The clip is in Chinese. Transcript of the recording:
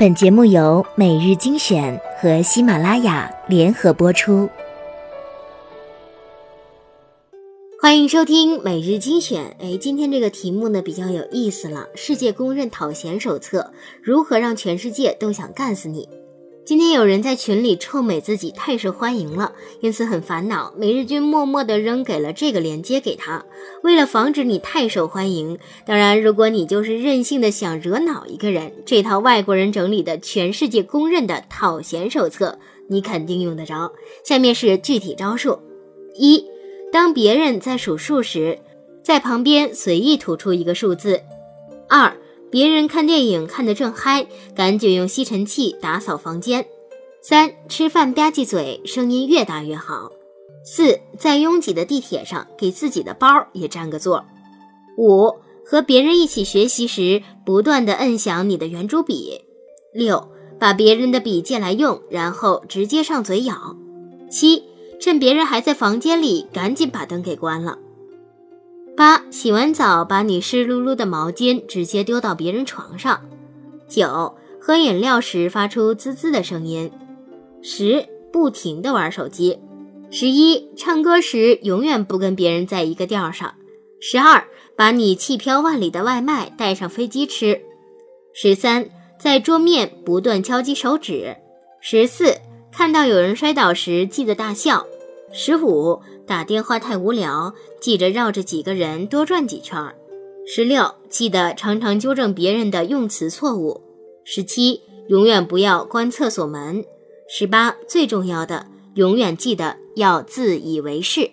本节目由每日精选和喜马拉雅联合播出。欢迎收听每日精选。哎，今天这个题目呢比较有意思了，《世界公认讨嫌手册：如何让全世界都想干死你》。今天有人在群里臭美自己太受欢迎了，因此很烦恼。每日君默默地扔给了这个链接给他，为了防止你太受欢迎。当然，如果你就是任性的想惹恼一个人，这套外国人整理的全世界公认的讨嫌手册，你肯定用得着。下面是具体招数：一，当别人在数数时，在旁边随意吐出一个数字；二。别人看电影看得正嗨，赶紧用吸尘器打扫房间。三吃饭吧唧嘴，声音越大越好。四在拥挤的地铁上给自己的包也占个座。五和别人一起学习时，不断的摁响你的圆珠笔。六把别人的笔借来用，然后直接上嘴咬。七趁别人还在房间里，赶紧把灯给关了。八洗完澡，把你湿漉漉的毛巾直接丢到别人床上。九喝饮料时发出滋滋的声音。十不停的玩手机。十一唱歌时永远不跟别人在一个调上。十二把你气飘万里的外卖带上飞机吃。十三在桌面不断敲击手指。十四看到有人摔倒时记得大笑。十五打电话太无聊，记着绕着几个人多转几圈。十六记得常常纠正别人的用词错误。十七永远不要关厕所门。十八最重要的，永远记得要自以为是。